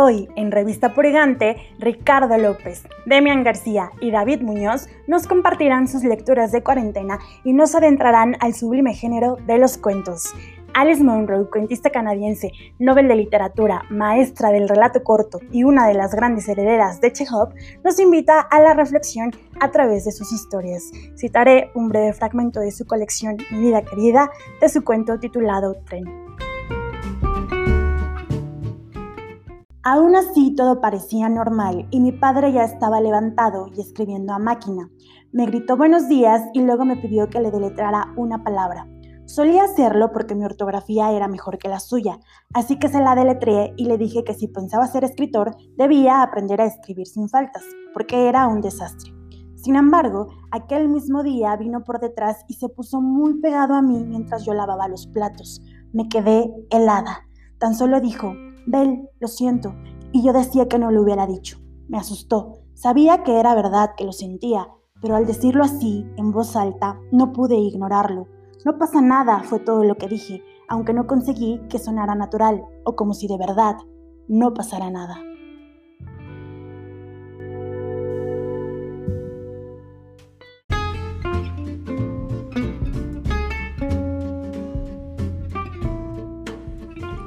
Hoy, en Revista Purigante, Ricardo López, Demian García y David Muñoz nos compartirán sus lecturas de cuarentena y nos adentrarán al sublime género de los cuentos. Alice Munro, cuentista canadiense, Nobel de Literatura, maestra del relato corto y una de las grandes herederas de Chekhov, nos invita a la reflexión a través de sus historias. Citaré un breve fragmento de su colección Mi vida querida, de su cuento titulado Tren. Aún así todo parecía normal y mi padre ya estaba levantado y escribiendo a máquina. Me gritó buenos días y luego me pidió que le deletrara una palabra. Solía hacerlo porque mi ortografía era mejor que la suya, así que se la deletré y le dije que si pensaba ser escritor debía aprender a escribir sin faltas, porque era un desastre. Sin embargo, aquel mismo día vino por detrás y se puso muy pegado a mí mientras yo lavaba los platos. Me quedé helada. Tan solo dijo, Bel, lo siento. Y yo decía que no lo hubiera dicho. Me asustó. Sabía que era verdad que lo sentía, pero al decirlo así, en voz alta, no pude ignorarlo. No pasa nada, fue todo lo que dije, aunque no conseguí que sonara natural, o como si de verdad no pasara nada.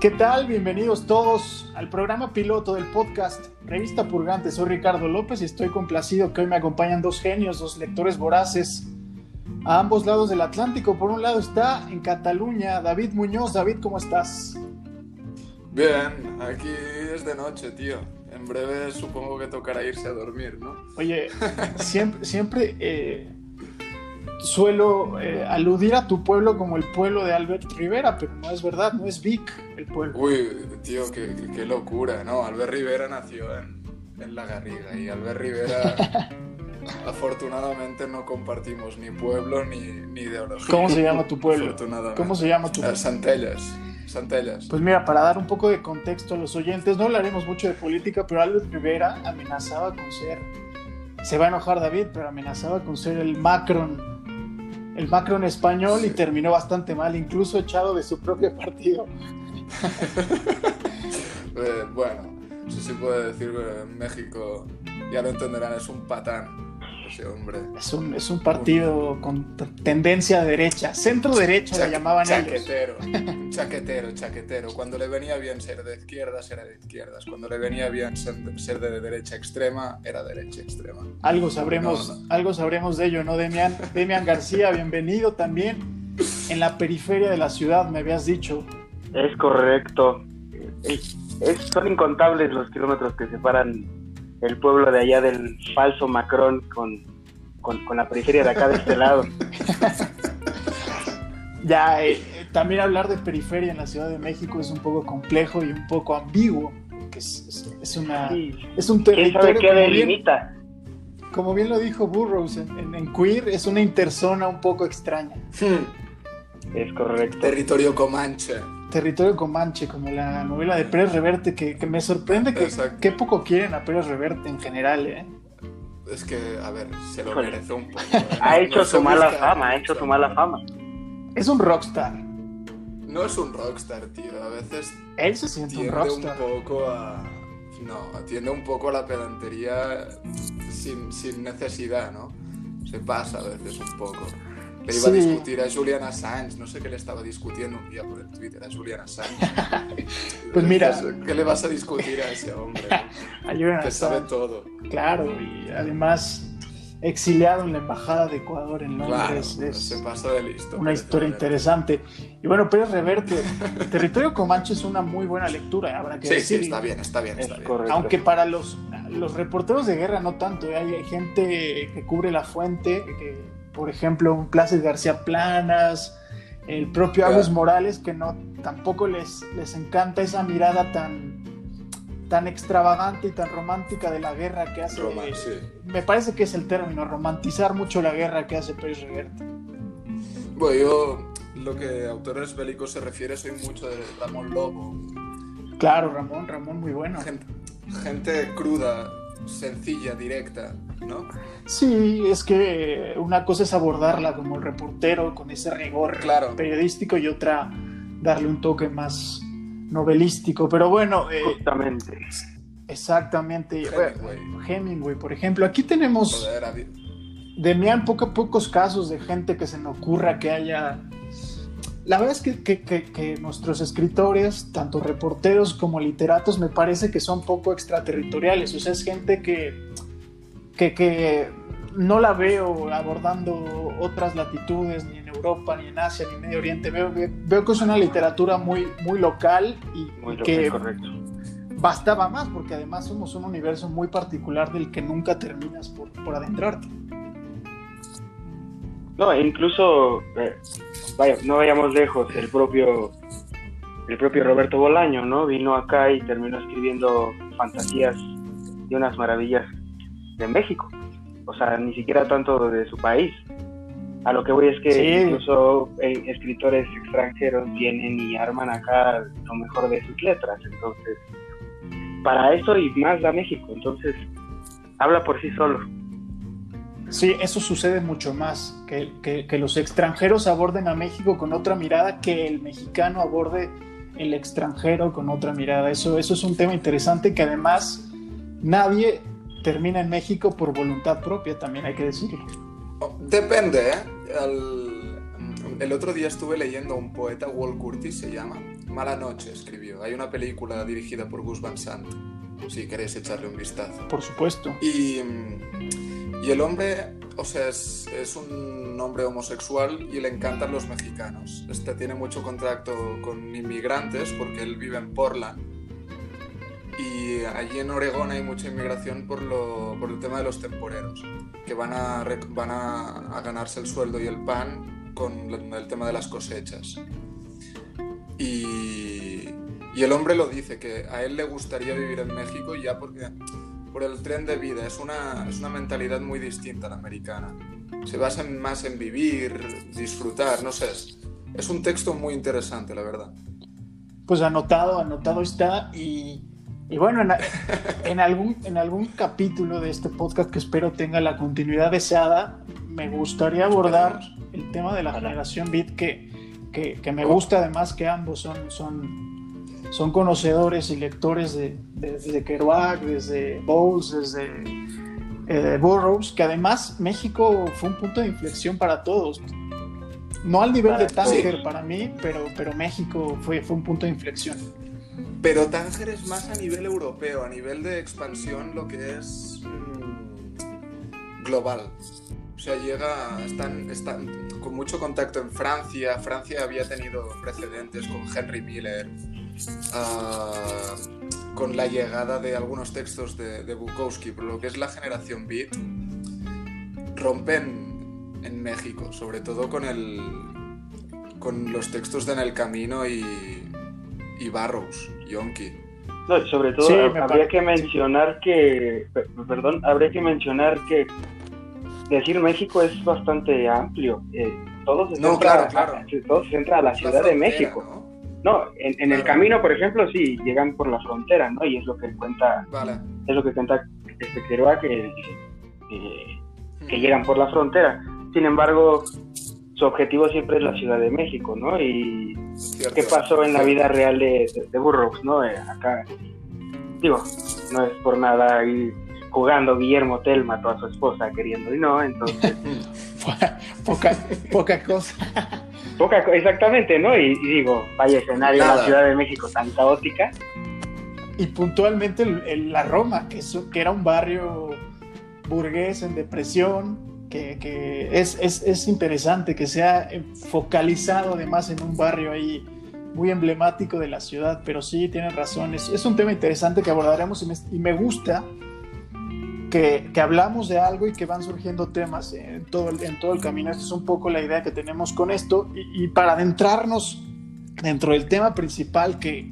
¿Qué tal? Bienvenidos todos al programa piloto del podcast Revista Purgante. Soy Ricardo López y estoy complacido que hoy me acompañan dos genios, dos lectores voraces a ambos lados del Atlántico. Por un lado está en Cataluña David Muñoz. David, ¿cómo estás? Bien, aquí es de noche, tío. En breve supongo que tocará irse a dormir, ¿no? Oye, siempre, siempre eh, suelo eh, aludir a tu pueblo como el pueblo de Albert Rivera, pero no es verdad, no es Vic el pueblo. Uy, tío, qué, locura, ¿no? Albert Rivera nació en, La Garriga y Albert Rivera, afortunadamente, no compartimos ni pueblo ni, ni ideología. ¿Cómo se llama tu pueblo? ¿Cómo se llama tu pueblo? Santellas. Santellas. Pues mira, para dar un poco de contexto a los oyentes, no hablaremos mucho de política, pero Albert Rivera amenazaba con ser, se va a enojar David, pero amenazaba con ser el Macron el Macron español y terminó bastante mal, incluso echado de su propio partido. Eh, bueno, sí puede decir que en México, ya lo entenderán, es un patán hombre. Es un, es un partido con tendencia derecha, centro derecha le llamaban chaquetero, Chaquetero, chaquetero. Cuando le venía bien ser de izquierdas, era de izquierdas. Cuando le venía bien ser, de derecha extrema, era derecha extrema. Algo sabremos, algo sabremos de ello, ¿no, Demian? Demian García, bienvenido también. En la periferia de la ciudad, me habías dicho. Es correcto. son incontables los kilómetros que separan el pueblo de allá del falso Macron con, con, la periferia de acá de este lado. ya, eh, también hablar de periferia en la Ciudad de México es un poco complejo y un poco ambiguo, que es, es, una, es un territorio... que delimita? como bien lo dijo Burroughs en, en, Queer, es una interzona un poco extraña. Es correcto. Territorio Comanche. Territorio Comanche, como la novela de Pérez Reverte, que, me sorprende que, qué poco quieren a Pérez Reverte en general, ¿eh? Es que, a ver, se lo merece un poco. ¿eh? Ha hecho su mala fama, ha hecho su mala fama. Es un rockstar. No es un rockstar, tío. A veces. Él se siente un rockstar. un poco a. No, atiende un poco a la pedantería sin, sin necesidad, ¿no? Se pasa a veces un poco. Le iba a discutir a Julian Assange, no sé qué le estaba discutiendo un día por el Twitter a Julian Assange. pues mira. ¿Qué le vas a discutir a ese hombre? a Julian que sabe todo. Claro, y además exiliado en la embajada de Ecuador en Londres. Claro, se pasa de listo. Una historia interesante. Y bueno, Pérez Reverte, Territorio Comanche es una muy buena lectura, habrá que sí, decir. Sí, está bien, está bien, está bien. Aunque para los, los reporteros de guerra no tanto, ¿eh? hay gente que cubre la fuente, que por ejemplo, un Plácido García Planas, el propio Agus Morales, que no tampoco les, les encanta esa mirada tan, tan extravagante y tan romántica de la guerra que hace. Me parece que es el término, romantizar mucho la guerra que hace Pérez Reverte. Bueno, yo lo que a autores bélicos se refiere soy mucho de Ramón Lobo. Claro, Ramón, Ramón muy bueno. gente cruda, sencilla, directa, ¿no? Sí, es que una cosa es abordarla como el reportero, con ese rigor claro. periodístico, y otra darle un toque más novelístico. Pero bueno, eh, justamente. Exactamente. Hemingway. por ejemplo. Aquí tenemos. de Demian, poco pocos casos de gente que se me ocurra que haya. La verdad es que, nuestros escritores, tanto reporteros como literatos, me parece que son poco extraterritoriales. O sea, es gente que, que, no la veo abordando otras latitudes, ni en Europa, ni en Asia, ni en Medio Oriente. Veo, veo que es una literatura muy, muy local y que. Correcto bastaba más, porque además somos un universo muy particular del que nunca terminas por, por adentrarte. No, e incluso, eh, vaya, no vayamos lejos, el propio, el propio Roberto Bolaño, ¿no? Vino acá y terminó escribiendo fantasías y unas maravillas de México. O sea, ni siquiera tanto de su país. A lo que voy es que incluso eh, escritores extranjeros vienen y arman acá lo mejor de sus letras. Entonces, para eso y más da México. Entonces, habla por sí solo. Sí, eso sucede mucho más, que, que, los extranjeros aborden a México con otra mirada, que el mexicano aborde el extranjero con otra mirada. Eso, eso es un tema interesante que además nadie termina en México por voluntad propia, también hay que decirlo. Depende, ¿eh? el otro día estuve leyendo a un poeta, Walt Curtis se llama, Mala Noche escribió. Hay una película dirigida por Gus Van Sant, si queréis echarle un vistazo. Por supuesto. Y, y el hombre, o sea, es, es, un hombre homosexual y le encantan los mexicanos. Este tiene mucho contacto con inmigrantes porque él vive en Portland. Y allí en Oregón hay mucha inmigración por, lo, por el tema de los temporeros, que van a, van a, a ganarse el sueldo y el pan con el tema de las cosechas. Y, el hombre lo dice, que a él le gustaría vivir en México ya porque por el tren de vida, es una, es una mentalidad muy distinta a la americana. Se basa más en vivir, disfrutar, no sé. Es, un texto muy interesante, la verdad. Pues anotado, anotado está y, bueno, en, algún, en algún capítulo de este podcast que espero tenga la continuidad deseada, me gustaría abordar el tema de la generación Beat que que, me gusta además que ambos son, son, son conocedores y lectores de, desde Kerouac, desde Bowles, desde eh, Burroughs, que además México fue un punto de inflexión para todos. No al nivel de Tánger para mí, pero, pero México fue, fue un punto de inflexión. Pero Tánger es más a nivel europeo, a nivel de expansión, lo que es mm, global. O sea, llega, están, están, con mucho contacto en Francia. Francia había tenido precedentes con Henry Miller, ah, con la llegada de algunos textos de, Bukowski, pero lo que es la generación beat, rompen en México, sobre todo con, el, con los textos de En el Camino y, y Barrows, Yonki. No, sobre todo habría que mencionar que, perdón, habría que mencionar que decir México es bastante amplio. Eh, todo, se no, claro, claro. todo se centra a la Ciudad de México. ¿no? En, el camino, por ejemplo, sí, llegan por la frontera, ¿no? Y es lo que cuenta, es lo que cuenta este Kerouac, que, que, llegan por la frontera. Sin embargo, su objetivo siempre es la Ciudad de México, ¿no? Y qué pasó en la vida real de, de, Burroughs, ¿no? Eh, acá, digo, no es por nada ahí jugando Guillermo Tell mató a su esposa queriendo y no, entonces... poca, poca cosa. Poca, exactamente, ¿no? Y, digo, vaya escenario en la Ciudad de México tan caótica. Y puntualmente la Roma, que, que era un barrio burgués en depresión, que, que es, es, es, interesante que sea focalizado además en un barrio ahí muy emblemático de la ciudad, pero sí, tienen razón, es, es un tema interesante que abordaremos y me, y me gusta que, hablamos de algo y que van surgiendo temas en todo, el, en todo el camino. Esta es un poco la idea que tenemos con esto. Y, para adentrarnos dentro del tema principal que,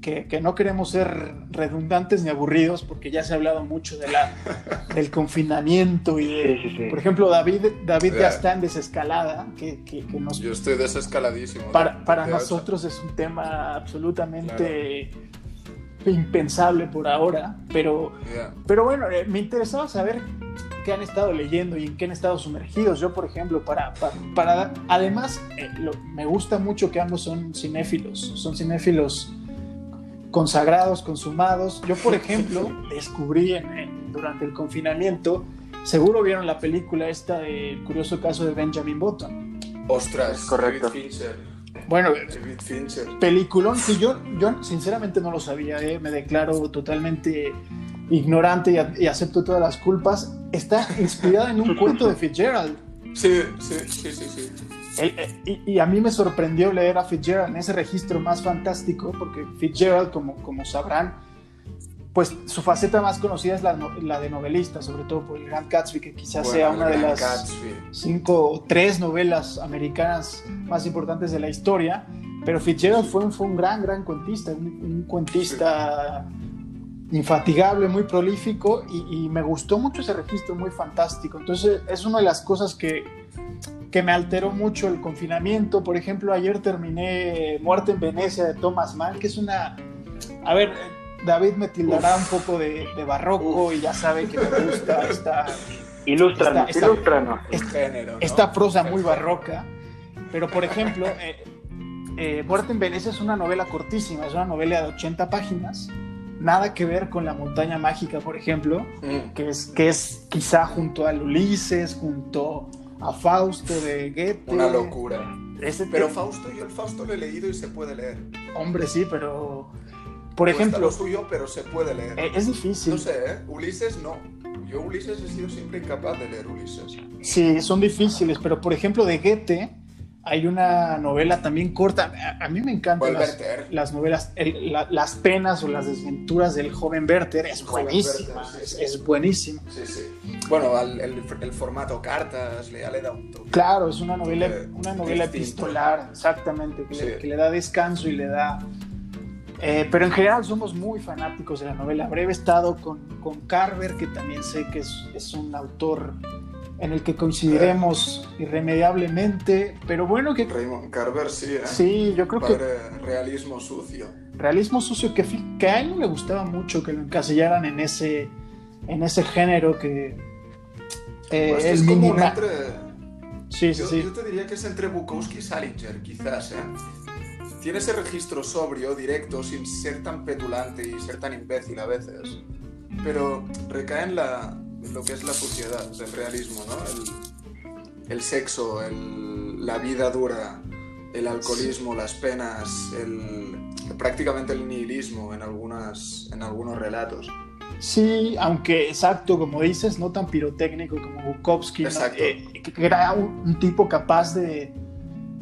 que, no queremos ser redundantes ni aburridos porque ya se ha hablado mucho de la, del confinamiento y de, por ejemplo, David, David ya está en desescalada. Que, que, nos, Yo estoy desescaladísimo. Para, para nosotros es un tema absolutamente impensable por ahora, pero, pero bueno, eh, me interesaba saber qué han estado leyendo y en qué han estado sumergidos. Yo, por ejemplo, para, para, además, eh, me gusta mucho que ambos son cinéfilos, son cinéfilos consagrados, consumados. Yo, por ejemplo, descubrí durante el confinamiento, seguro vieron la película esta de El curioso caso de Benjamin Button. Ostras, correcto. Bueno, peliculón que yo, yo sinceramente no lo sabía, ¿eh? me declaro totalmente ignorante y, acepto todas las culpas. Está inspirada en un cuento de Fitzgerald. Sí, sí, sí, sí. sí. Eh, y, a mí me sorprendió leer a Fitzgerald en ese registro más fantástico, porque Fitzgerald, como, como sabrán, pues su faceta más conocida es la, de novelista, sobre todo por el Grand Gatsby, que quizás sea una de las cinco o tres novelas americanas más importantes de la historia. Pero Fitzgerald fue un, fue un gran, gran cuentista, un, cuentista infatigable, muy prolífico, y, y, me gustó mucho ese registro, muy fantástico. Entonces, es una de las cosas que, que me alteró mucho el confinamiento. Por ejemplo, ayer terminé Muerte en Venecia de Thomas Mann, que es una... A ver, David me tildará un poco de, barroco y ya sabe que me gusta esta... Ilústranos, esta, ilústranos. Esta, prosa muy barroca. Pero, por ejemplo, eh, eh, Muerte en Venecia es una novela cortísima, es una novela de 80 páginas. Nada que ver con La Montaña Mágica, por ejemplo, mm. que, es, que es quizá junto al Ulises, junto a Fausto de Goethe. Una locura. pero Fausto, yo el Fausto lo he leído y se puede leer. Hombre, sí, pero. Por ejemplo. lo suyo, pero se puede leer. Eh, es difícil. No sé, ¿eh? Ulises no. Yo Ulises he sido siempre incapaz de leer Ulises. Sí, son difíciles, pero por ejemplo de Goethe hay una novela también corta. A, mí me encantan las, novelas, las penas o las desventuras del joven Werther. Es buenísima. es, buenísima. Sí, sí. Bueno, el, formato cartas le, le da un toque. Claro, es una novela, una novela epistolar, exactamente, que, le, da descanso y le da. Eh, pero en general somos muy fanáticos de la novela. Breve estado con, con Carver, que también sé que es, es un autor en el que coincidiremos irremediablemente, pero bueno que... Raymond Carver, sí, ¿eh? Sí, yo creo que... Realismo sucio. Realismo sucio que, que a él no le gustaba mucho que lo encasillaran en ese, en ese género que... Eh, pues es como entre... Sí, sí, sí. Yo te diría que es entre Bukowski y Salinger, quizás, ¿eh? Tiene ese registro sobrio, directo, sin ser tan petulante y ser tan imbécil a veces, pero recae en la, lo que es la sociedad del realismo, ¿no? El, sexo, la vida dura, el alcoholismo, las penas, el, prácticamente el nihilismo en, algunas, en algunos relatos. Sí, aunque exacto, como dices, no tan pirotécnico como Bukowski, eh, que era un, tipo capaz de,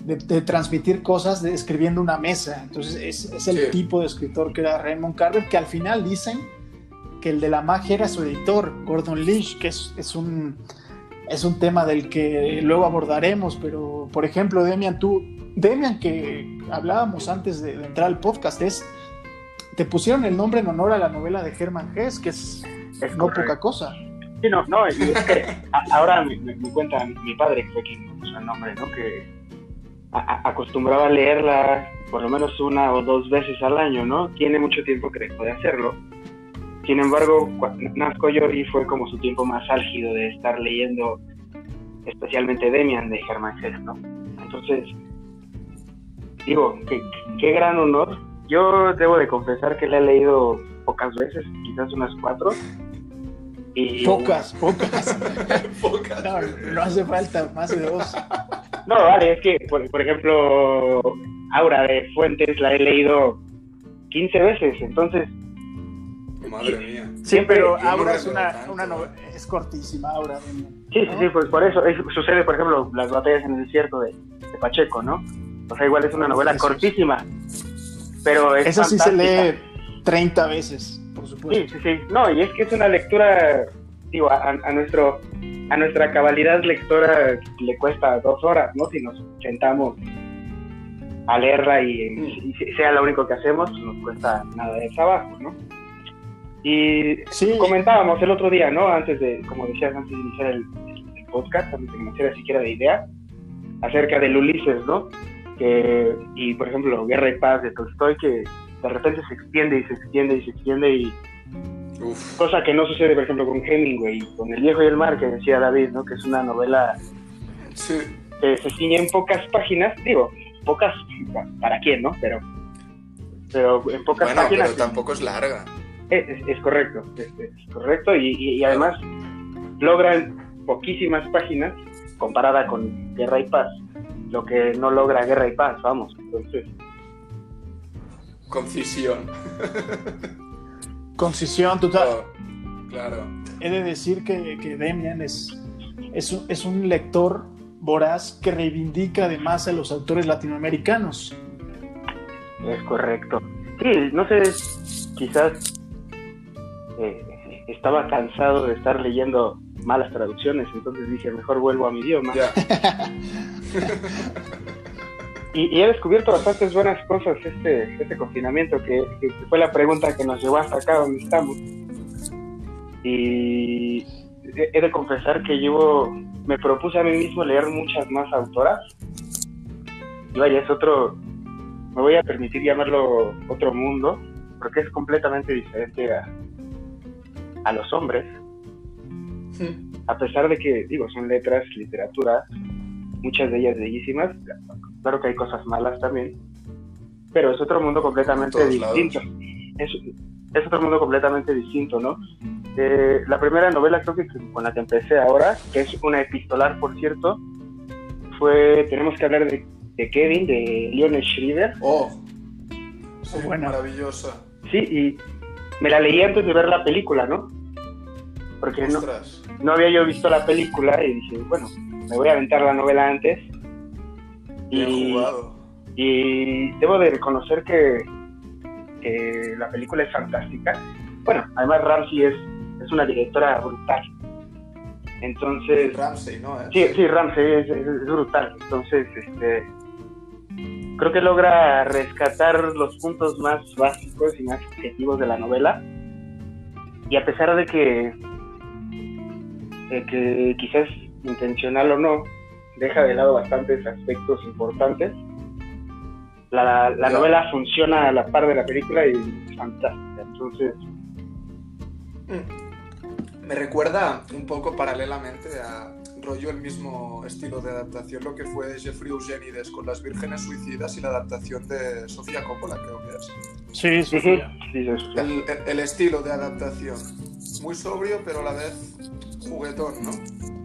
de, transmitir cosas escribiendo una mesa. Entonces es, es el tipo de escritor que era Raymond Carver, que al final dicen que el de la magia era su editor, Gordon Lynch, que es, es, un, es un tema del que luego abordaremos, pero por ejemplo, Demian, tú, Demian, que hablábamos antes de, entrar al podcast, es, te pusieron el nombre en honor a la novela de Hermann Hesse, que es, es no poca cosa. Sí, no, no, es que ahora me, cuenta mi padre, que fue quien puso el nombre, ¿no? Que acostumbraba a leerla por lo menos una o dos veces al año, ¿no? Tiene mucho tiempo que dejó de hacerlo sin embargo, nazco yo y fue como su tiempo más álgido de estar leyendo especialmente Demian de Germán Hesse, ¿no? Entonces, digo, qué, gran honor. Yo debo de confesar que le he leído pocas veces, quizás unas cuatro. Y... Pocas, pocas. pocas. No, hace falta más de dos. No, vale, es que, por, por ejemplo, Aura de Fuentes la he leído 15 veces, entonces Madre mía. Sí, pero Aura es una, una novela, es cortísima, Aura. Sí, sí, sí, pues por eso sucede, por ejemplo, las batallas en el desierto de, Pacheco, ¿no? O sea, igual es una novela cortísima, pero es Esa sí se lee 30 veces, por supuesto. Sí, sí, sí. No, y es que es una lectura, digo, a, nuestro a nuestra cabalidad lectora le cuesta dos horas, ¿no? Si nos sentamos a leerla y, y sea lo único que hacemos, nos cuesta nada de trabajo, ¿no? Y comentábamos el otro día, ¿no? Antes de, como decías, antes de iniciar el, podcast, antes de que me siquiera de idea, acerca del Ulises, ¿no? Que, y por ejemplo, Guerra y Paz de Tolstoy, que de repente se extiende y se extiende y se extiende y cosa que no sucede, por ejemplo, con Hemingway, con El viejo y el mar, que decía David, ¿no? Que es una novela que se ciñe en pocas páginas, digo, pocas para quién, ¿no? Pero pero en pocas bueno, páginas. pero tampoco es larga. Es, es correcto, es, es correcto y, y, y, además logran poquísimas páginas comparada con Guerra y Paz, lo que no logra Guerra y Paz, vamos, entonces... Concisión. Concisión total. Oh, claro. He de decir que, que Demian es, es, un, es un lector voraz que reivindica además a los autores latinoamericanos. Es correcto. Sí, no sé, quizás eh, estaba cansado de estar leyendo malas traducciones, entonces dije, mejor vuelvo a mi idioma. Ya. y, y, he descubierto bastantes buenas cosas este, este confinamiento, que, que, fue la pregunta que nos llevó hasta acá donde estamos. Y he de confesar que yo me propuse a mí mismo leer muchas más autoras. Y vaya, es otro, me voy a permitir llamarlo otro mundo, porque es completamente diferente a, a los hombres. A pesar de que, digo, son letras, literatura, muchas de ellas bellísimas, claro que hay cosas malas también, pero es otro mundo completamente distinto. Es, es, otro mundo completamente distinto, ¿no? Eh, la primera novela creo que con la que empecé ahora, que es una epistolar, por cierto, fue, tenemos que hablar de, de Kevin, de Lionel Shriver. Oh, sí, bueno. maravillosa. Sí, y me la leí antes de ver la película, ¿no? Porque no, no, había yo visto la película y dije, bueno, me voy a aventar la novela antes. Y, jugado. y debo de reconocer que, que, la película es fantástica. Bueno, además Ramsey es, es una directora brutal. Entonces... Ramsey, ¿no? ¿Eh? Sí, sí, Ramsey es, es, es, brutal. Entonces, este... Creo que logra rescatar los puntos más básicos y más objetivos de la novela. Y a pesar de que eh, que quizás intencional o no, deja de lado bastantes aspectos importantes. La, la novela funciona a la par de la película y es fantástica. Entonces. Me recuerda un poco paralelamente a rollo el mismo estilo de adaptación, lo que fue Jeffrey Eugenides con Las Vírgenes Suicidas y la adaptación de Sofía Coppola, creo que es. Sí. Sí, sí, sí. El, el, el estilo de adaptación. Muy sobrio, pero a la vez juguetón, ¿no?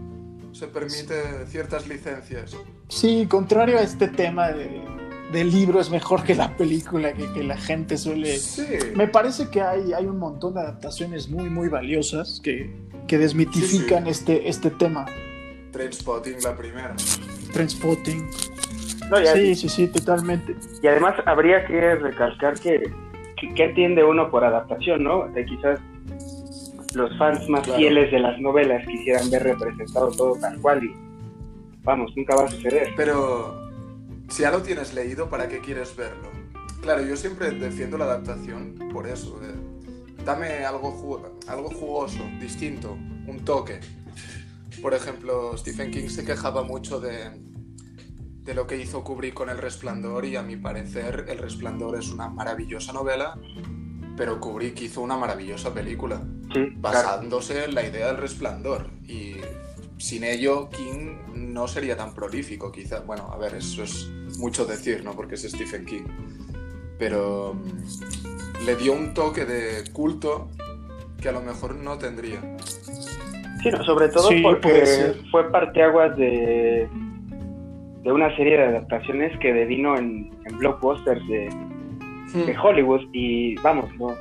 Se permite ciertas licencias. Sí, contrario a este tema de, del libro es mejor que la película, que, que la gente suele... Sí. Me parece que hay, hay un montón de adaptaciones muy, muy valiosas que, que desmitifican sí, sí. Este, este tema. Trainspotting, la primera. Trainspotting. No, ya, sí, sí, sí, totalmente. Y además habría que recalcar que, que, que entiende uno por adaptación, ¿no? De quizás los fans más claro. fieles de las novelas quisieran ver representado todo tal cual y vamos, nunca va a suceder. Pero si ya lo tienes leído, ¿para qué quieres verlo? Claro, yo siempre defiendo la adaptación por eso. Eh. Dame algo, ju algo jugoso, distinto, un toque. Por ejemplo, Stephen King se quejaba mucho de, de lo que hizo Kubrick con El Resplandor y a mi parecer El Resplandor es una maravillosa novela, pero Kubrick hizo una maravillosa película sí, basándose claro. en la idea del resplandor. Y sin ello King no sería tan prolífico quizá. Bueno a ver eso es mucho decir no porque es Stephen King. Pero um, le dio un toque de culto que a lo mejor no tendría. Sí no, sobre todo sí, porque fue parteaguas de de una serie de adaptaciones que devino en, en blockbusters de, hmm. de Hollywood y vamos no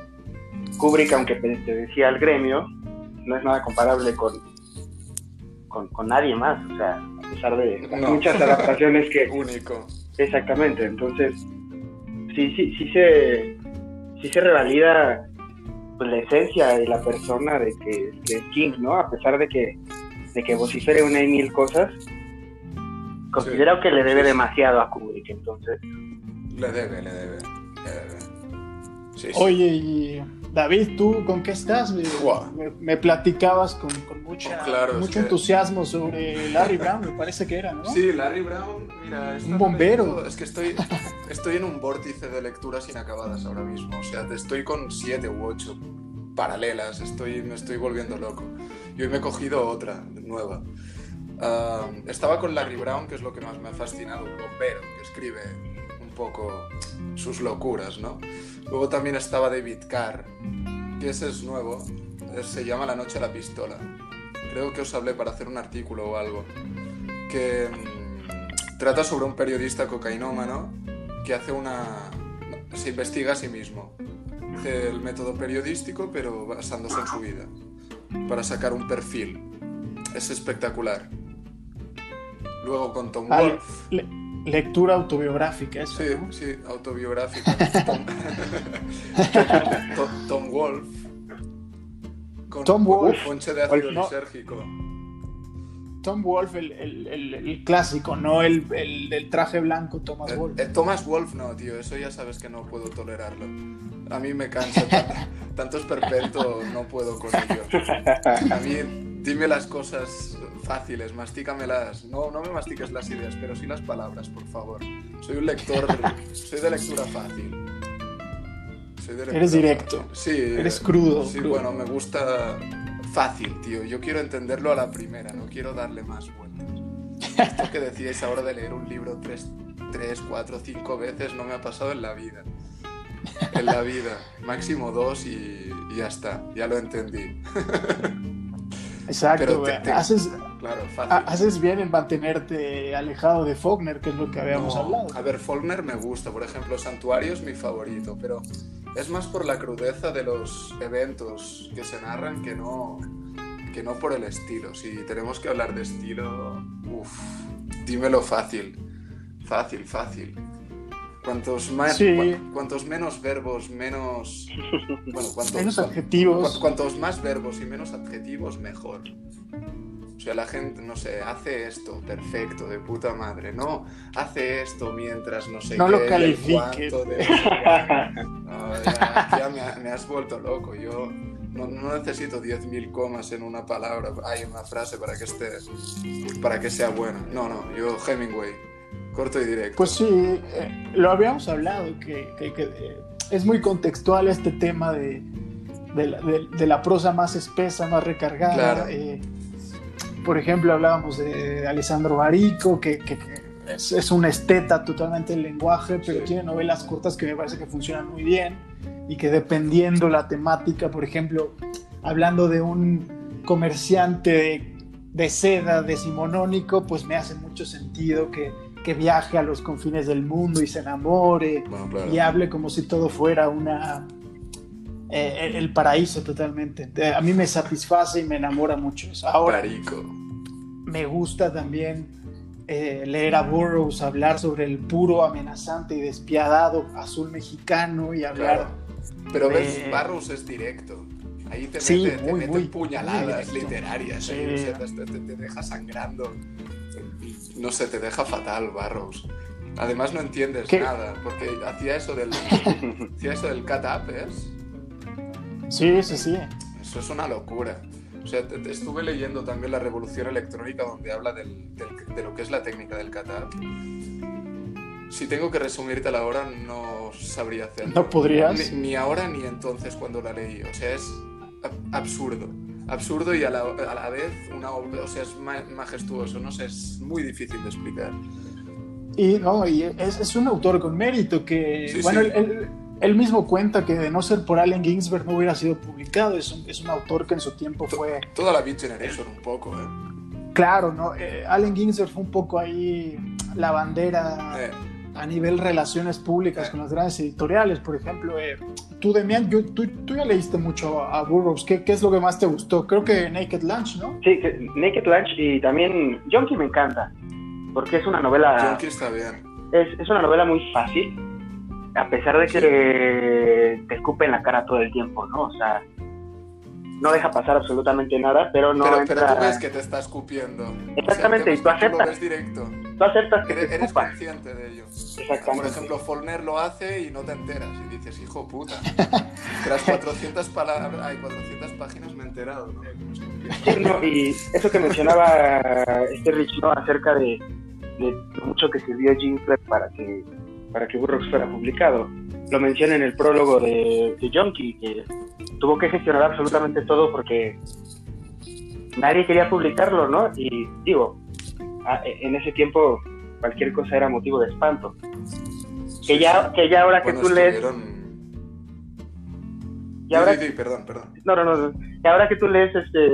Kubrick, aunque te decía al gremio, no es nada comparable con, con, con nadie más, o sea, a pesar de no. muchas adaptaciones que... Único. Exactamente, entonces, sí, sí, sí se, sí se revalida pues, la esencia de la persona de que, que, es King, ¿no? A pesar de que, de que vocifere una y mil cosas, considero sí. que le debe demasiado a Kubrick, entonces... Le debe, le debe. Sí, sí. Oye, y David, ¿tú con qué estás? Me, me, me platicabas con, con mucha, oh, claro, mucho entusiasmo sobre Larry Brown, me parece que era, ¿no? Sí, Larry Brown, mira, un bombero. Leyendo, es que estoy, estoy en un vórtice de lecturas inacabadas ahora mismo. O sea, estoy con siete u ocho paralelas, estoy, me estoy volviendo loco. Y hoy me he cogido otra nueva. Uh, estaba con Larry Brown, que es lo que más me ha fascinado, un bombero que escribe poco sus locuras, ¿no? Luego también estaba David Carr, que ese es nuevo, se llama La noche a la pistola. Creo que os hablé para hacer un artículo o algo. Que mm, trata sobre un periodista cocainómano que hace una... se investiga a sí mismo. Hace el método periodístico pero basándose en su vida. Para sacar un perfil. Es espectacular. Luego con Tom Wolf. le- lectura autobiográfica, eso. Sí, ¿no? sí, autobiográfica. Tom, Tom- Tom Wolf. Con Tom Wolf. Ponche de ácido No. lisérgico. Tom Wolf, el, el- el- el clásico, no el, el del traje blanco Thomas Wolf. Thomas Wolf no, tío, eso ya sabes que no puedo tolerarlo. A mí me cansa, tan- tanto esperpento no puedo con ello. A mí, dime las cosas fáciles, mastícamelas. No, no me mastiques las ideas, pero sí las palabras, por favor. Soy un lector, soy de lectura fácil. Soy de lectura Eres directo. fácil. Sí. Eres crudo, Sí, crudo. bueno, me gusta fácil, tío. Yo quiero entenderlo a la primera, no quiero darle más vueltas. Esto que decíais ahora de leer un libro tres, tres, cuatro, cinco veces no me ha pasado en la vida. En la vida. Máximo dos y, y ya está. Ya lo entendí. Exacto, te- te- Claro, haces bien en mantenerte alejado de Faulkner, que es lo que habíamos No, hablado. A ver, Faulkner me gusta, por ejemplo, Santuario es mi favorito, pero es más por la crudeza de los eventos que se narran que no, que no por el estilo. Si tenemos que hablar de estilo, uff, dímelo fácil, fácil, fácil. Cuantos, más, Sí. cua- cuantos menos verbos, menos... Bueno, cuantos, Menos adjetivos. Cu- Cuantos más verbos y menos adjetivos, mejor. O sea, la gente, no sé, hace esto, perfecto, de puta madre. No, hace esto mientras no sé No qué, lo califiques. de no ya, ya me, me has vuelto loco. Yo no, no necesito 10.000 comas en una palabra, hay una frase para que esté, para que sea buena. No, no, yo Hemingway, corto y directo. Pues sí, eh, lo habíamos hablado, que, que- que, eh, es muy contextual este tema de, de la, de- de la prosa más espesa, más recargada. Claro. eh, por ejemplo, hablábamos de Alessandro Barico, que, es, es un esteta totalmente del lenguaje, pero Sí. tiene novelas cortas que me parece que funcionan muy bien y que dependiendo la temática, por ejemplo, hablando de un comerciante de, de seda decimonónico, pues me hace mucho sentido que, que viaje a los confines del mundo y se enamore bueno, claro. y hable como si todo fuera una eh, el- paraíso totalmente. A mí me satisface y me enamora mucho eso. Ahora me gusta también eh, leer a Burroughs hablar sobre el puro, amenazante y despiadado azul mexicano y hablar Claro. Pero de- ves, Barrows es directo. Ahí te Sí, mete, te muy, mete muy, puñaladas muy literarias. Sí. ¿eh? O sea, te, te- te deja sangrando. No sé, te deja fatal Barrows. Además no entiendes ¿Qué? nada, porque hacía eso del, hacía eso del cut up, ¿es? Sí, sí, sí. Eso es una locura. O sea, te- te estuve leyendo también la revolución electrónica donde habla del- del- de lo que es la técnica del up. Si tengo que resumirte la hora, no sabría hacerlo. ¿No podrías? Ni, ni ahora ni entonces cuando la leí. O sea, es absurdo. Absurdo y a la, a la vez una obra, o sea, es ma- majestuoso. No sé, es muy difícil de explicar. Y, no, y es, es un autor con mérito que, Sí, bueno, sí. Él, él- él mismo cuenta que de no ser por Allen Ginsberg no hubiera sido publicado. Es un, es un autor que en su tiempo fue, Toda la Beat Generation un poco, ¿eh? claro, ¿no? Eh, Allen Ginsberg fue un poco ahí la bandera Eh, a nivel relaciones públicas con las grandes editoriales. Por ejemplo, eh, tú, Demian, yo- tú, tú ya leíste mucho a Burroughs. ¿Qué, ¿Qué es lo que más te gustó? Creo que Naked Lunch, ¿no? Sí, que- Naked Lunch y también Junkie me encanta, porque es una novela, Junkie está bien. es, es una novela muy fácil, a pesar de que te escupe en la cara todo el tiempo, ¿no? O sea, no deja pasar absolutamente nada, pero no pero, entra... pero tú ves que te está escupiendo. Exactamente, O sea, y tú que lo aceptas. ves directo. Tú aceptas que Eres, te eres consciente de ello. Exactamente. Por ejemplo, Follner lo hace y no te enteras. Y dices, hijo puta. Tras 400, palabras, hay 400 páginas me he enterado, ¿no? Sí, no, y eso que mencionaba este Rich ¿no? acerca de, de lo mucho que sirvió Ginsberg para que, para que Burroughs fuera publicado. Lo menciona en el prólogo de, de Junkie, que tuvo que gestionar absolutamente todo porque nadie quería publicarlo, ¿no? Y digo, en ese tiempo cualquier cosa era motivo de espanto. que, ya, que ya ahora que tú lees... Y ahora... Sí, sí, perdón, perdón. No, no, no, Que ahora que tú lees este,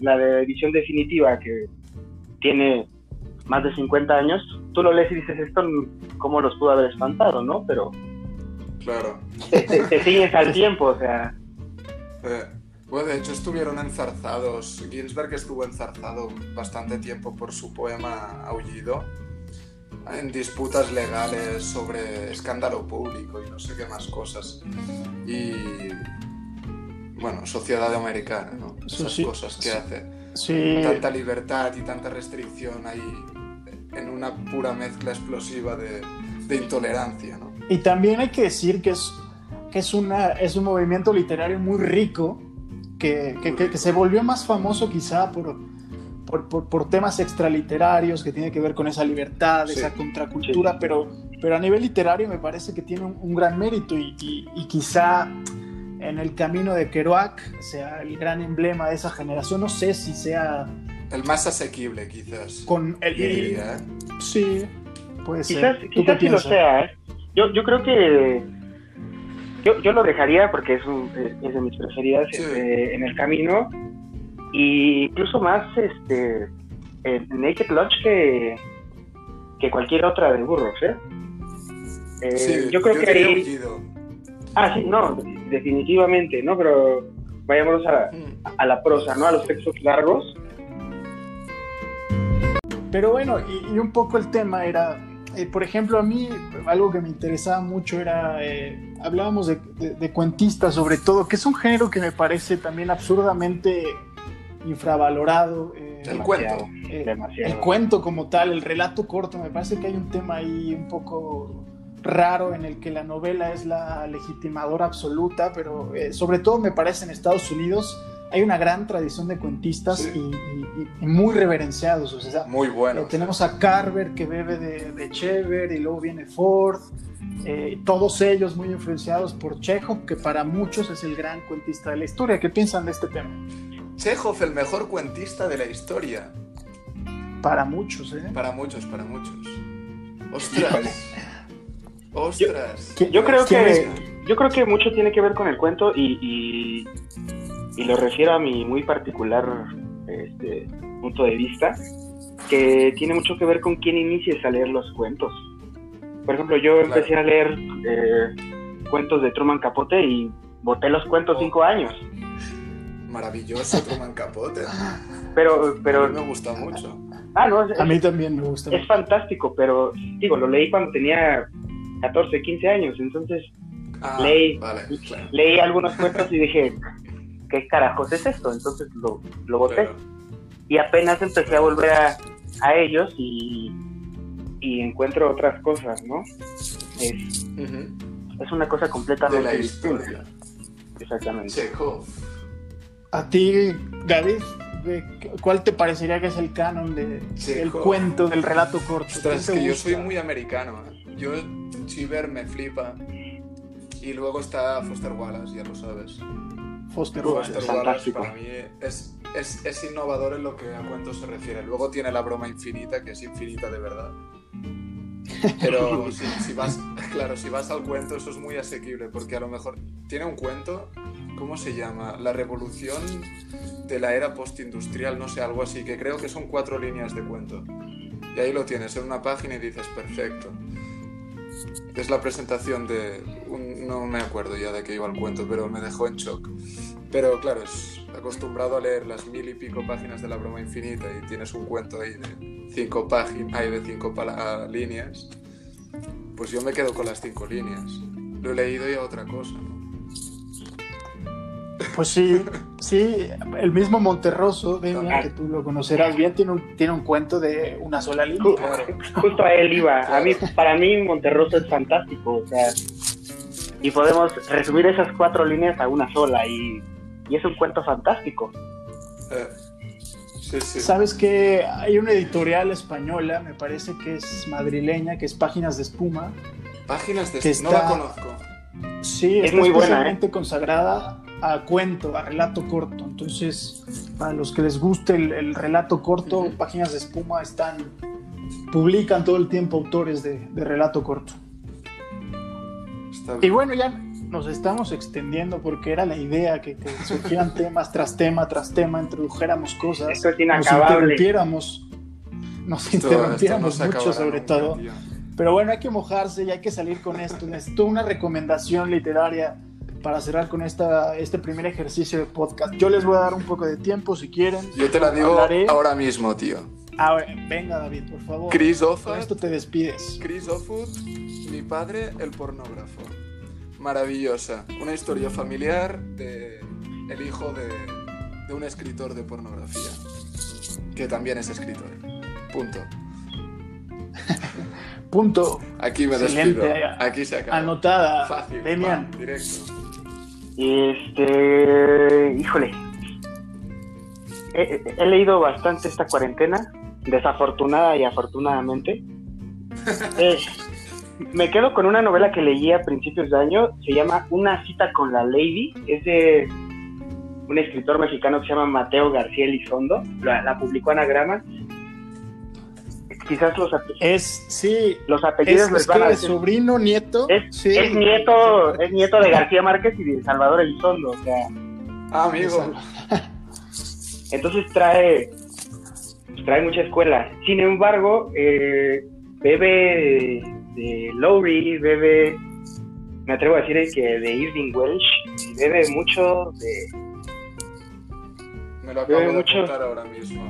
la edición definitiva que tiene más de 50 años, tú lo lees y dices, esto, ¿cómo los pudo haber espantado, no? Pero... Claro. Te, sigues al tiempo, o sea... Eh, bueno, de hecho estuvieron enzarzados. Ginsberg estuvo enzarzado bastante tiempo por su poema Aullido en disputas legales sobre escándalo público y no sé qué más cosas. Y bueno, sociedad americana, ¿no? Esas cosas que hace. Sí. Tanta libertad y tanta restricción ahí en una pura mezcla explosiva de, de intolerancia, ¿no? Y también hay que decir que es, que es, una, es un movimiento literario muy rico, que, que, que se volvió más famoso quizá por, por, por, temas extraliterarios que tiene que ver con esa libertad, esa contracultura, pero, pero a nivel literario me parece que tiene un, gran mérito y, y, quizá en el camino de Kerouac sea el gran emblema de esa generación. No sé si sea... El más asequible, quizás. Con el... Diría. Sí, puede ser. ¿Tú quizás sí lo sea. ¿eh? Yo, yo creo que... Yo, yo lo dejaría porque es, es de mis preferidas este, en el camino y incluso más este Naked Lunch que, que cualquier otra de burros, ¿eh? eh yo creo que ahí... Ah, sí, no, definitivamente, ¿no? Pero vayámonos a, mm. a la prosa, ¿no? A los textos largos. Pero bueno, y, un poco el tema era, eh, por ejemplo, a mí algo que me interesaba mucho era, eh, hablábamos de, de, cuentistas sobre todo, que es un género que me parece también absurdamente infravalorado. Eh, el cuento. Eh, el cuento como tal, el relato corto, me parece que hay un tema ahí un poco raro en el que la novela es la legitimadora absoluta, pero eh, sobre todo me parece en Estados Unidos hay una gran tradición de cuentistas y, muy reverenciados. O sea, muy bueno. tenemos a Carver que bebe de, de Chever y luego viene Ford. todos ellos muy influenciados por Chekhov, que para muchos es el gran cuentista de la historia. ¿Qué piensan de este tema? Chekhov, el mejor cuentista de la historia. Para muchos, ¿eh? Para muchos, para muchos. Ostras. Ostras. Yo, creo que yo creo que mucho tiene que ver con el cuento y, y, lo refiero a mi muy particular este, punto de vista, que tiene mucho que ver con quién inicies a leer los cuentos. Por ejemplo, yo empecé a leer eh, cuentos de Truman Capote y boté los cuentos oh. cinco años maravilloso Truman Capote. Pero, pero... A mí me gusta mucho. Ah, no, a mí también me gusta. Es fantástico, pero digo, lo leí cuando tenía 14, 15 años, entonces ah, leí, leí algunos cuentos y dije, ¿qué carajos es esto? Entonces lo, lo boté. Y apenas empecé a volver a, a ellos y, y, encuentro otras cosas, ¿no? Es, es una cosa completamente de la historia. Exactamente. A ti, David, ¿cuál te parecería que es el canon de, del cuento, del relato corto? es que yo soy muy americano. ¿eh? Yo, Chiver me flipa. Y luego está Foster Wallace, ya lo sabes. Foster, Wallace. para mí es, es, es, innovador en lo que a cuentos se refiere. Luego tiene la broma infinita, que es infinita de verdad. Pero si, si, vas, claro, si vas al cuento, eso es muy asequible, porque a lo mejor tiene un cuento ¿cómo se llama? La revolución de la era postindustrial, no sé, algo así, que creo que son cuatro líneas de cuento. Y ahí lo tienes en una página y dices, perfecto. Es la presentación de... no me acuerdo ya de qué iba el cuento, pero me dejó en shock. Pero claro, es acostumbrado a leer las mil y pico páginas de la broma infinita y tienes un cuento ahí de cinco páginas, de cinco líneas. Pues yo me quedo con las cinco líneas. Lo he leído y a otra cosa, ¿no? Pues sí, sí, el mismo Monterroso, que tú lo conocerás bien, tiene un, tiene un cuento de una sola línea. Justo a él iba. A mí, para mí Monterroso es fantástico, o sea, y podemos resumir esas cuatro líneas a una sola y, y es un cuento fantástico. Eh, sí, sí. Sabes que hay una editorial española, me parece que es madrileña, que es Páginas de Espuma. Páginas de Espuma, no la conozco. Sí, es muy buena, ¿eh? consagrada a cuento, a relato corto. Entonces, para los que les guste el, relato corto, Páginas de Espuma están, publican todo el tiempo autores de, relato corto. Y bueno, ya nos estamos extendiendo porque era la idea que, que surgieran temas tras tema tras tema, introdujéramos cosas, Esto es nos interrumpiéramos, nos Esto- interrumpiéramos esto no se mucho sobre todo. Pero bueno, hay que mojarse y hay que salir con esto. Necesito una recomendación literaria para cerrar con esta, este primer ejercicio de podcast. Yo les voy a dar un poco de tiempo si quieren. Yo te la digo Hablaré. ahora mismo, tío. A ver, venga David, por favor. Chris Con Offutt, esto te despides. Chris Offutt, mi padre, el pornógrafo. Maravillosa. Una historia familiar de el hijo de, de un escritor de pornografía. Que también es escritor. Punto. Punto. Aquí me despido. Aquí se acaba. Anotada. Fácil. Demian. pam, directo. Este, híjole. He, leído bastante esta cuarentena, desafortunada y afortunadamente. Eh, me quedo con una novela que leí a principios de año, se llama Una cita con la Lady, es de un escritor mexicano que se llama Mateo García Elizondo, la, la publicó Anagrama. Quizás los, ape- Es, sí. los apellidos es les van a que decir- sobrino, nieto. es, sí. es nieto, es nieto de García Márquez y de Salvador Elizondo, o sea, Ah, amigo. entonces trae trae mucha escuela. Sin embargo, eh, bebe de Lowry, bebe, me atrevo a decir que de Irving Welsh, y bebe mucho de, Me lo acabo Bebe de mucho. ahora mismo.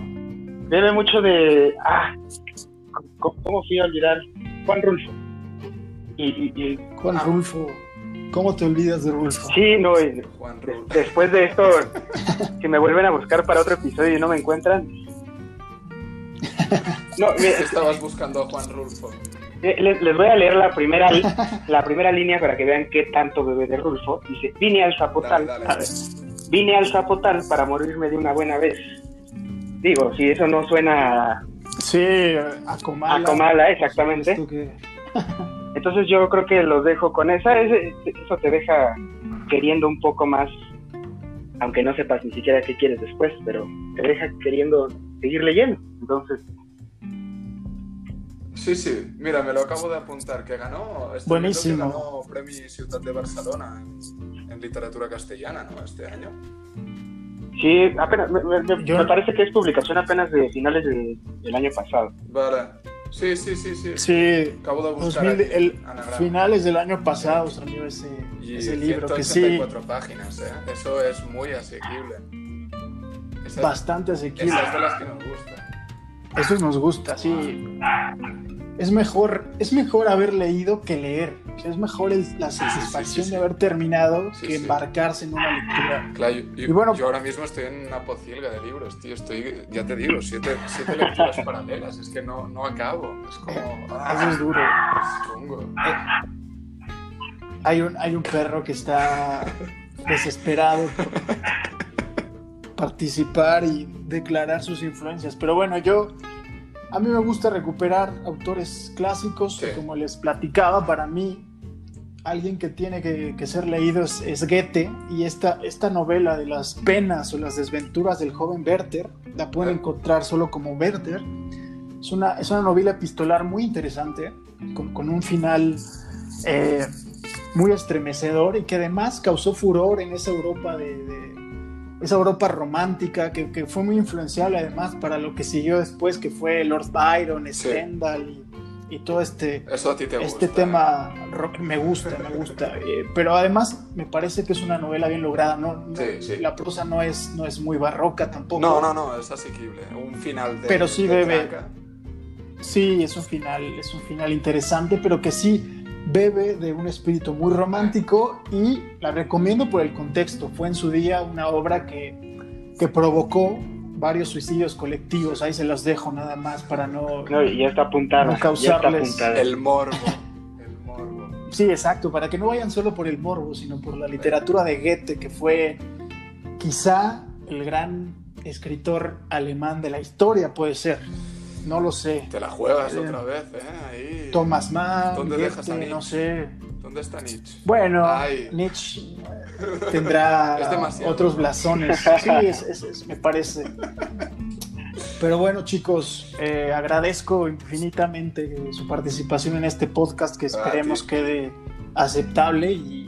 bebe mucho de, ah, ¿cómo, cómo fui a olvidar? Juan Rulfo. Y, y- y- Juan Ah. Rulfo. ¿Cómo te olvidas de Rulfo? sí, no, y Juan de- Rull. después de esto, si me vuelven a buscar para otro episodio y no me encuentran. No, mira, Estabas buscando a Juan Rulfo. Les, les voy a leer la primera, la primera línea para que vean qué tanto bebé de Rulfo. Dice, vine al Zapotal, Dale, dale. vine al Zapotal para morirme de una buena vez. Digo, si eso no suena Sí, a Comala. a Comala, exactamente. Que- Entonces yo creo que los dejo con esa. Ese- Eso te deja queriendo un poco más, aunque no sepas ni siquiera qué quieres después, pero te deja queriendo seguir leyendo. Entonces, Sí, sí, mira, me lo acabo de apuntar, que ganó, este Buenísimo. que ganó Premio Ciudad de Barcelona en, en literatura castellana, ¿no? Este año. Sí, apenas, me, me- Yo- me parece que es publicación apenas de finales de- del año pasado. Vale. Sí, sí, sí, sí. Sí, Acabo de buscar 2000 aquí, el finales del año pasado salió ese, Y ese libro que sí, 184 páginas, ¿eh? Eso es muy asequible. Esa, bastante asequible. esa es de las que nos gusta. Eso nos gusta, sí. Es mejor, es mejor haber leído que leer. O sea, es mejor el- la satisfacción sí, sí. de haber terminado Sí, que sí. embarcarse en una lectura. Claro, yo, yo- Y bueno- yo ahora mismo estoy en una pocilga de libros, tío. Estoy, ya te digo, siete, siete lecturas paralelas. Es que no, no acabo. Es como. ah, Eso es duro. es chungo. Hay un, hay un perro que está desesperado por participar y declarar sus influencias. Pero bueno, yo a mí me gusta recuperar autores clásicos. Sí. Como les platicaba, para mí alguien que tiene que, que ser leído es, es Goethe y esta, esta novela de las penas o las desventuras del joven Werther la pueden encontrar solo como Werther. Es una, es una novela epistolar muy interesante, con, con un final eh, muy estremecedor y que además causó furor en esa Europa de, de- esa Europa romántica que, que fue muy influenciable además para lo que siguió después que fue Lord Byron, Sí. Stendhal y, y todo este Eso te este gusta. tema rock me gusta, me gusta. eh, pero además me parece que es una novela bien lograda. No, no- Sí, sí. La prosa no es, no es muy barroca tampoco. No, no, no, es asequible. Un final de. Pero sí de bebe. Sí, es un final, es un final interesante, pero que sí bebe de un espíritu muy romántico y la recomiendo por el contexto. Fue en su día una obra que, que provocó varios suicidios colectivos. Ahí se los dejo nada más para no. No, y ya está apuntada. No ya está causarles apuntada. El morbo. El morbo. Sí, exacto, para que no vayan solo por el morbo, sino por la literatura de Goethe, que fue quizá el gran escritor alemán de la historia, puede ser. No lo sé. Te la juegas Eh, otra vez, ¿eh? Ahí. Thomas Mann, ¿Dónde dejas a Nietzsche? no sé. ¿Dónde está Nietzsche? Bueno, Ay. Nietzsche eh, tendrá otros blasones. Sí, es- es- es- me parece. Pero bueno, chicos, eh, agradezco infinitamente su participación en este podcast que esperemos ti. quede aceptable y,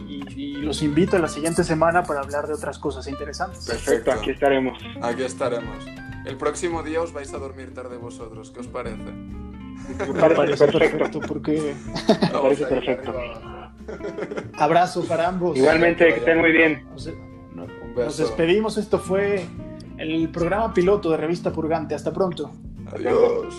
los invito a la siguiente semana para hablar de otras cosas interesantes. Perfecto, aquí estaremos. Aquí estaremos. El próximo día os vais a dormir tarde vosotros, ¿qué os parece? Me parece perfecto, porque... Parece perfecto. Abrazo para ambos. Igualmente, que estén muy bien. Nos despedimos, esto fue el programa piloto de Revista Purgante. Hasta pronto. Adiós.